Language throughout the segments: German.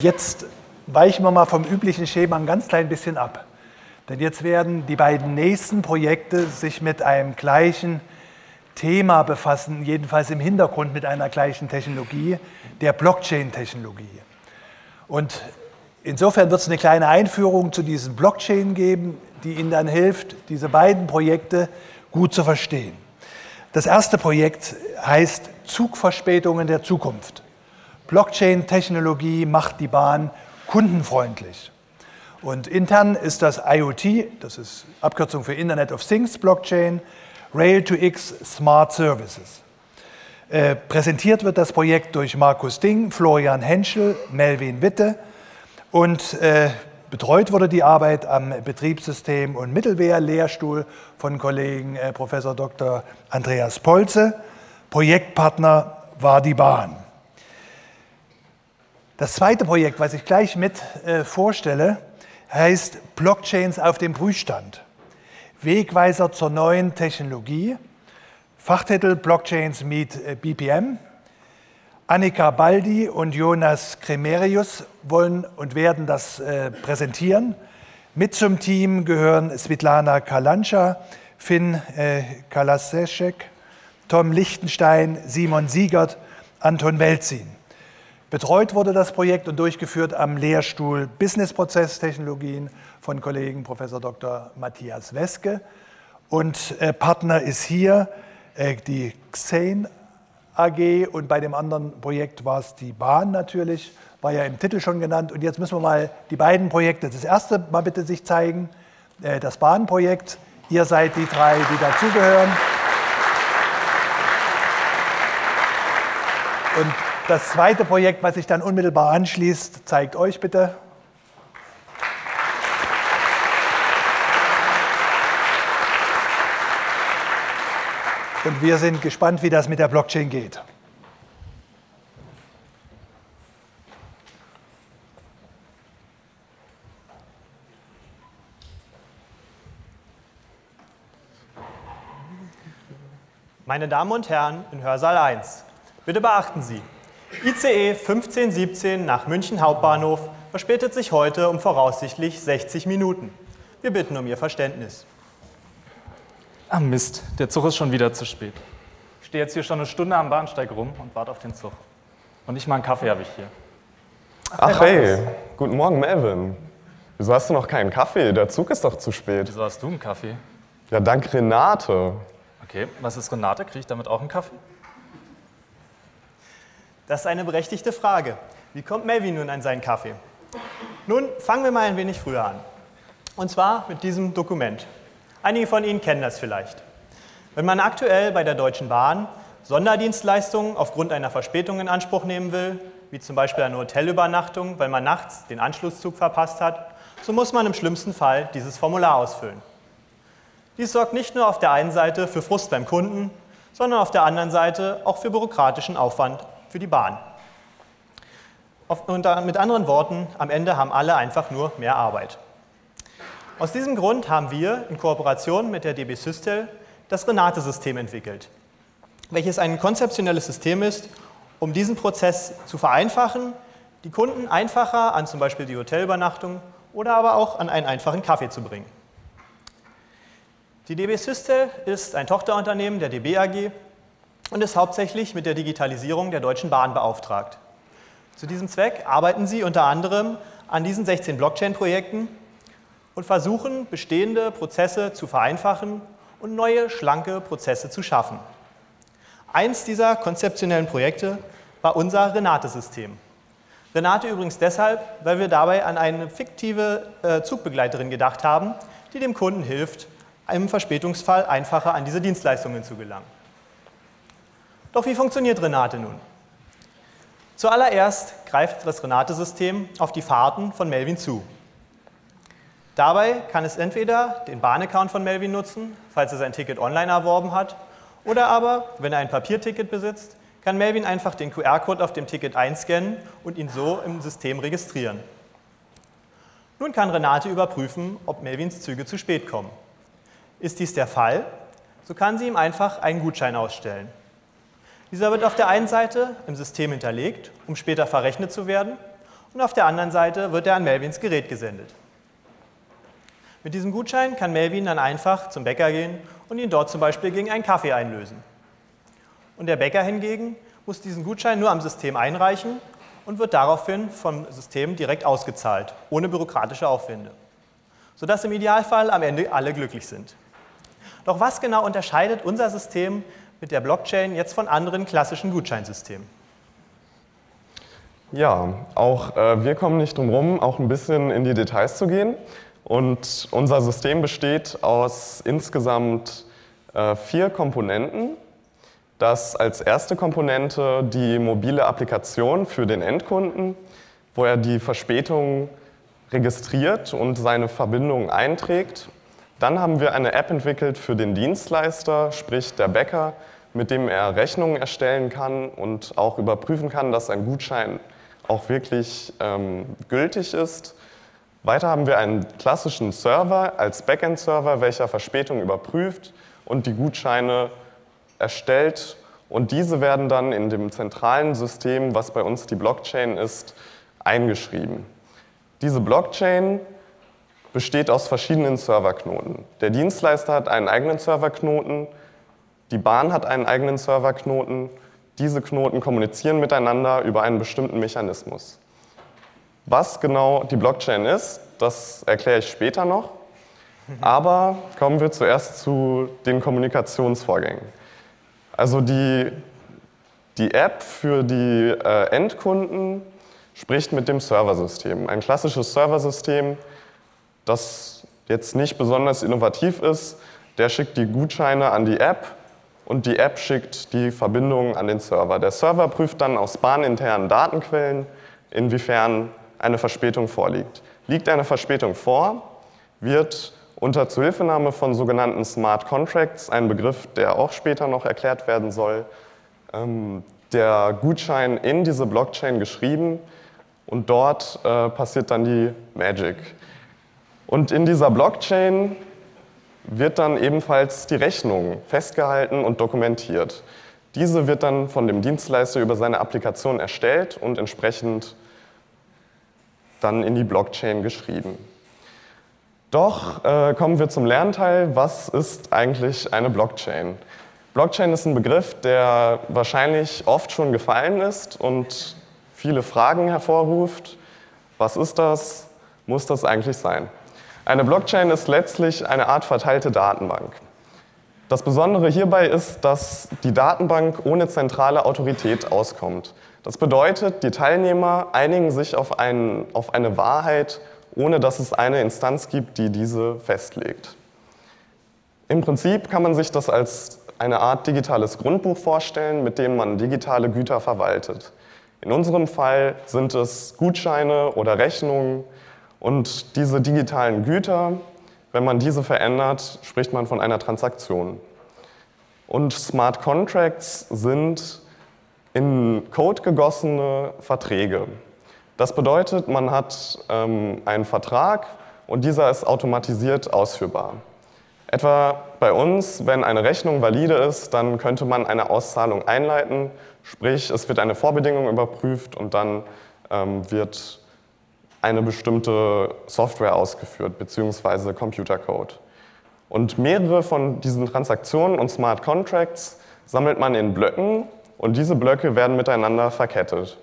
Jetzt weichen wir mal vom üblichen Schema ein ganz klein bisschen ab. Denn jetzt werden die beiden nächsten Projekte sich mit einem gleichen Thema befassen, jedenfalls im Hintergrund mit einer gleichen Technologie, der Blockchain-Technologie. Und insofern wird es eine kleine Einführung zu diesen Blockchain geben, die Ihnen dann hilft, diese beiden Projekte gut zu verstehen. Das erste Projekt heißt Zugverspätungen der Zukunft. Blockchain-Technologie macht die Bahn kundenfreundlich. Und intern ist das IoT, das ist Abkürzung für Internet of Things Blockchain, Rail2X Smart Services. Äh, präsentiert wird das Projekt durch Markus Ding, Florian Henschel, Melvin Witte und äh, betreut wurde die Arbeit am Betriebssystem und Mittelwehr-Lehrstuhl von Kollegen äh, Prof. Dr. Andreas Polze. Projektpartner war die Bahn. Das zweite Projekt, was ich gleich mit äh, vorstelle, heißt Blockchains auf dem Prüfstand. Wegweiser zur neuen Technologie. Fachtitel Blockchains Meet äh, BPM. Annika Baldi und Jonas Kremerius wollen und werden das äh, präsentieren. Mit zum Team gehören Svetlana Kalancha, Finn äh, Kalaseszek, Tom Lichtenstein, Simon Siegert, Anton Welzin. Betreut wurde das Projekt und durchgeführt am Lehrstuhl Businessprozesstechnologien von Kollegen Prof. Dr. Matthias Weske. Und äh, Partner ist hier äh, die Xein AG und bei dem anderen Projekt war es die Bahn natürlich, war ja im Titel schon genannt. Und jetzt müssen wir mal die beiden Projekte, das erste mal bitte sich zeigen, äh, das Bahnprojekt. Ihr seid die drei, die dazugehören. Und das zweite Projekt, was sich dann unmittelbar anschließt, zeigt euch bitte. Und wir sind gespannt, wie das mit der Blockchain geht. Meine Damen und Herren in Hörsaal 1, bitte beachten Sie, ICE 1517 nach München Hauptbahnhof verspätet sich heute um voraussichtlich 60 Minuten. Wir bitten um Ihr Verständnis. Ah Mist, der Zug ist schon wieder zu spät. Ich stehe jetzt hier schon eine Stunde am Bahnsteig rum und warte auf den Zug. Und nicht mal einen Kaffee habe ich hier. Ach hey, guten Morgen Melvin. Wieso hast du noch keinen Kaffee? Der Zug ist doch zu spät. Wieso hast du einen Kaffee? Ja, dank Renate. Okay, was ist Renate? Kriege ich damit auch einen Kaffee? Das ist eine berechtigte Frage. Wie kommt Melvin nun an seinen Kaffee? Nun fangen wir mal ein wenig früher an. Und zwar mit diesem Dokument. Einige von Ihnen kennen das vielleicht. Wenn man aktuell bei der Deutschen Bahn Sonderdienstleistungen aufgrund einer Verspätung in Anspruch nehmen will, wie zum Beispiel eine Hotelübernachtung, weil man nachts den Anschlusszug verpasst hat, so muss man im schlimmsten Fall dieses Formular ausfüllen. Dies sorgt nicht nur auf der einen Seite für Frust beim Kunden, sondern auf der anderen Seite auch für bürokratischen Aufwand für die Bahn. Und mit anderen Worten, am Ende haben alle einfach nur mehr Arbeit. Aus diesem Grund haben wir in Kooperation mit der DB Systel das Renate-System entwickelt, welches ein konzeptionelles System ist, um diesen Prozess zu vereinfachen, die Kunden einfacher an zum Beispiel die Hotelübernachtung oder aber auch an einen einfachen Kaffee zu bringen. Die DB Systel ist ein Tochterunternehmen der DB AG und ist hauptsächlich mit der Digitalisierung der Deutschen Bahn beauftragt. Zu diesem Zweck arbeiten sie unter anderem an diesen 16 Blockchain-Projekten und versuchen, bestehende Prozesse zu vereinfachen und neue, schlanke Prozesse zu schaffen. Eins dieser konzeptionellen Projekte war unser Renate-System. Renate übrigens deshalb, weil wir dabei an eine fiktive äh, Zugbegleiterin gedacht haben, die dem Kunden hilft, im Verspätungsfall einfacher an diese Dienstleistungen zu gelangen. Doch wie funktioniert Renate nun? Zuallererst greift das Renate-System auf die Fahrten von Melvin zu. Dabei kann es entweder den Bahnaccount von Melvin nutzen, falls er sein Ticket online erworben hat, oder aber, wenn er ein Papierticket besitzt, kann Melvin einfach den QR-Code auf dem Ticket einscannen und ihn so im System registrieren. Nun kann Renate überprüfen, ob Melvins Züge zu spät kommen. Ist dies der Fall, so kann sie ihm einfach einen Gutschein ausstellen. Dieser wird auf der einen Seite im System hinterlegt, um später verrechnet zu werden, und auf der anderen Seite wird er an Melvins Gerät gesendet. Mit diesem Gutschein kann Melvin dann einfach zum Bäcker gehen und ihn dort zum Beispiel gegen einen Kaffee einlösen. Und der Bäcker hingegen muss diesen Gutschein nur am System einreichen und wird daraufhin vom System direkt ausgezahlt, ohne bürokratische Aufwände, sodass im Idealfall am Ende alle glücklich sind. Doch was genau unterscheidet unser System mit der Blockchain jetzt von anderen klassischen Gutscheinsystemen? Ja, auch äh, wir kommen nicht drum herum, auch ein bisschen in die Details zu gehen. Und unser System besteht aus insgesamt äh, vier Komponenten. Das als erste Komponente die mobile Applikation für den Endkunden, wo er die Verspätung registriert und seine Verbindung einträgt. Dann haben wir eine App entwickelt für den Dienstleister, sprich der Bäcker, mit dem er Rechnungen erstellen kann und auch überprüfen kann, dass ein Gutschein auch wirklich ähm, gültig ist. Weiter haben wir einen klassischen Server als Backend-Server, welcher Verspätung überprüft und die Gutscheine erstellt. Und diese werden dann in dem zentralen System, was bei uns die Blockchain ist, eingeschrieben. Diese Blockchain besteht aus verschiedenen Serverknoten. Der Dienstleister hat einen eigenen Serverknoten, die Bahn hat einen eigenen Serverknoten. Diese Knoten kommunizieren miteinander über einen bestimmten Mechanismus. Was genau die Blockchain ist, das erkläre ich später noch. Aber kommen wir zuerst zu den Kommunikationsvorgängen. Also die, die App für die äh, Endkunden spricht mit dem Serversystem. Ein klassisches Serversystem, das jetzt nicht besonders innovativ ist, der schickt die Gutscheine an die App und die App schickt die Verbindungen an den Server. Der Server prüft dann aus bahninternen Datenquellen, inwiefern eine Verspätung vorliegt. Liegt eine Verspätung vor, wird unter Zuhilfenahme von sogenannten Smart Contracts, ein Begriff, der auch später noch erklärt werden soll, ähm, der Gutschein in diese Blockchain geschrieben und dort äh, passiert dann die Magic. Und in dieser Blockchain wird dann ebenfalls die Rechnung festgehalten und dokumentiert. Diese wird dann von dem Dienstleister über seine Applikation erstellt und entsprechend dann in die Blockchain geschrieben. Doch äh, kommen wir zum Lernteil. Was ist eigentlich eine Blockchain? Blockchain ist ein Begriff, der wahrscheinlich oft schon gefallen ist und viele Fragen hervorruft. Was ist das? Muss das eigentlich sein? Eine Blockchain ist letztlich eine Art verteilte Datenbank. Das Besondere hierbei ist, dass die Datenbank ohne zentrale Autorität auskommt. Das bedeutet, die Teilnehmer einigen sich auf, einen, auf eine Wahrheit, ohne dass es eine Instanz gibt, die diese festlegt. Im Prinzip kann man sich das als eine Art digitales Grundbuch vorstellen, mit dem man digitale Güter verwaltet. In unserem Fall sind es Gutscheine oder Rechnungen und diese digitalen Güter, wenn man diese verändert, spricht man von einer Transaktion. Und Smart Contracts sind in Code gegossene Verträge. Das bedeutet, man hat ähm, einen Vertrag und dieser ist automatisiert ausführbar. Etwa bei uns, wenn eine Rechnung valide ist, dann könnte man eine Auszahlung einleiten, sprich es wird eine Vorbedingung überprüft und dann ähm, wird eine bestimmte Software ausgeführt, beziehungsweise Computercode. Und mehrere von diesen Transaktionen und Smart Contracts sammelt man in Blöcken und diese Blöcke werden miteinander verkettet.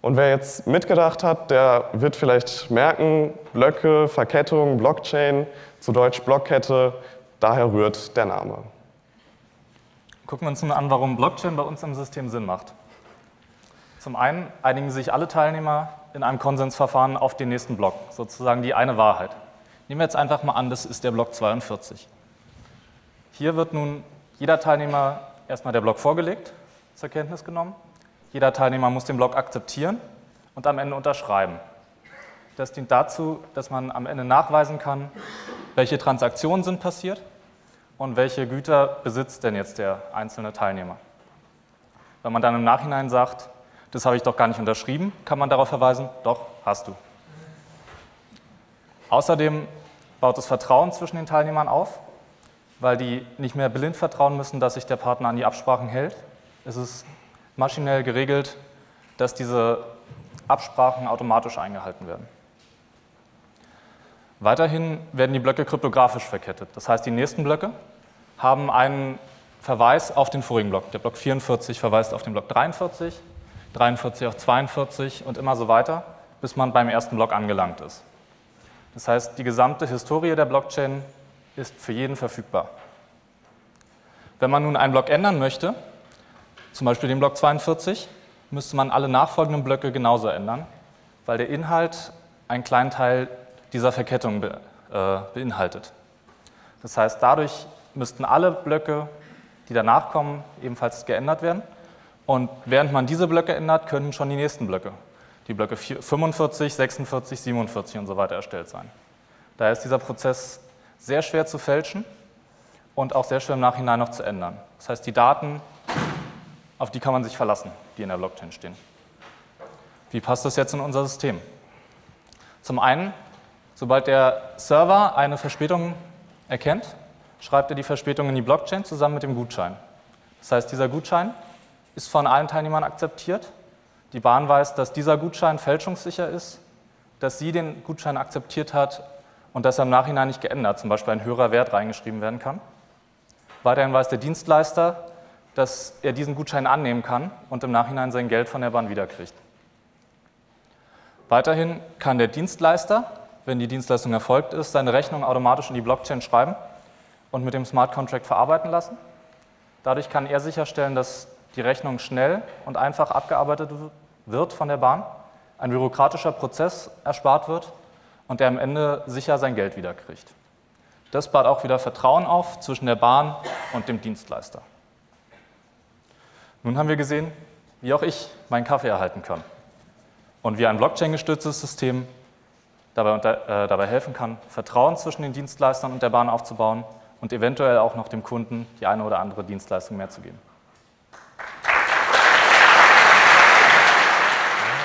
Und wer jetzt mitgedacht hat, der wird vielleicht merken, Blöcke, Verkettung, Blockchain, zu Deutsch Blockkette, daher rührt der Name. Gucken wir uns nun an, warum Blockchain bei uns im System Sinn macht. Zum einen einigen sich alle Teilnehmer in einem Konsensverfahren auf den nächsten Block, sozusagen die eine Wahrheit. Nehmen wir jetzt einfach mal an, das ist der Block 42. Hier wird nun jeder Teilnehmer erstmal der Block vorgelegt zur Kenntnis genommen. Jeder Teilnehmer muss den Block akzeptieren und am Ende unterschreiben. Das dient dazu, dass man am Ende nachweisen kann, welche Transaktionen sind passiert und welche Güter besitzt denn jetzt der einzelne Teilnehmer. Wenn man dann im Nachhinein sagt, das habe ich doch gar nicht unterschrieben, kann man darauf verweisen, doch, hast du. Außerdem baut es Vertrauen zwischen den Teilnehmern auf, weil die nicht mehr blind vertrauen müssen, dass sich der Partner an die Absprachen hält, es ist maschinell geregelt, dass diese Absprachen automatisch eingehalten werden. Weiterhin werden die Blöcke kryptografisch verkettet. Das heißt, die nächsten Blöcke haben einen Verweis auf den vorigen Block. Der Block 44 verweist auf den Block 43, 43 auf 42 und immer so weiter, bis man beim ersten Block angelangt ist. Das heißt, die gesamte Historie der Blockchain ist für jeden verfügbar. Wenn man nun einen Block ändern möchte, zum Beispiel den Block 42, müsste man alle nachfolgenden Blöcke genauso ändern, weil der Inhalt einen kleinen Teil dieser Verkettung be, äh, beinhaltet. Das heißt, dadurch müssten alle Blöcke, die danach kommen, ebenfalls geändert werden. Und während man diese Blöcke ändert, könnten schon die nächsten Blöcke, die Blöcke 45, 46, 47 und so weiter erstellt sein. Daher ist dieser Prozess sehr schwer zu fälschen und auch sehr schwer im Nachhinein noch zu ändern. Das heißt, die Daten, auf die kann man sich verlassen, die in der Blockchain stehen. Wie passt das jetzt in unser System? Zum einen Sobald der Server eine Verspätung erkennt, schreibt er die Verspätung in die Blockchain zusammen mit dem Gutschein. Das heißt, dieser Gutschein ist von allen Teilnehmern akzeptiert. Die Bahn weiß, dass dieser Gutschein fälschungssicher ist, dass sie den Gutschein akzeptiert hat und dass er im Nachhinein nicht geändert, zum Beispiel ein höherer Wert reingeschrieben werden kann. Weiterhin weiß der Dienstleister, dass er diesen Gutschein annehmen kann und im Nachhinein sein Geld von der Bahn wiederkriegt. Weiterhin kann der Dienstleister wenn die Dienstleistung erfolgt ist, seine Rechnung automatisch in die Blockchain schreiben und mit dem Smart Contract verarbeiten lassen. Dadurch kann er sicherstellen, dass die Rechnung schnell und einfach abgearbeitet wird von der Bahn, ein bürokratischer Prozess erspart wird und er am Ende sicher sein Geld wiederkriegt. Das baut auch wieder Vertrauen auf zwischen der Bahn und dem Dienstleister. Nun haben wir gesehen, wie auch ich meinen Kaffee erhalten kann und wie ein Blockchain-gestütztes System dabei, äh, dabei helfen kann, Vertrauen zwischen den Dienstleistern und der Bahn aufzubauen und eventuell auch noch dem Kunden die eine oder andere Dienstleistung mehr zu geben.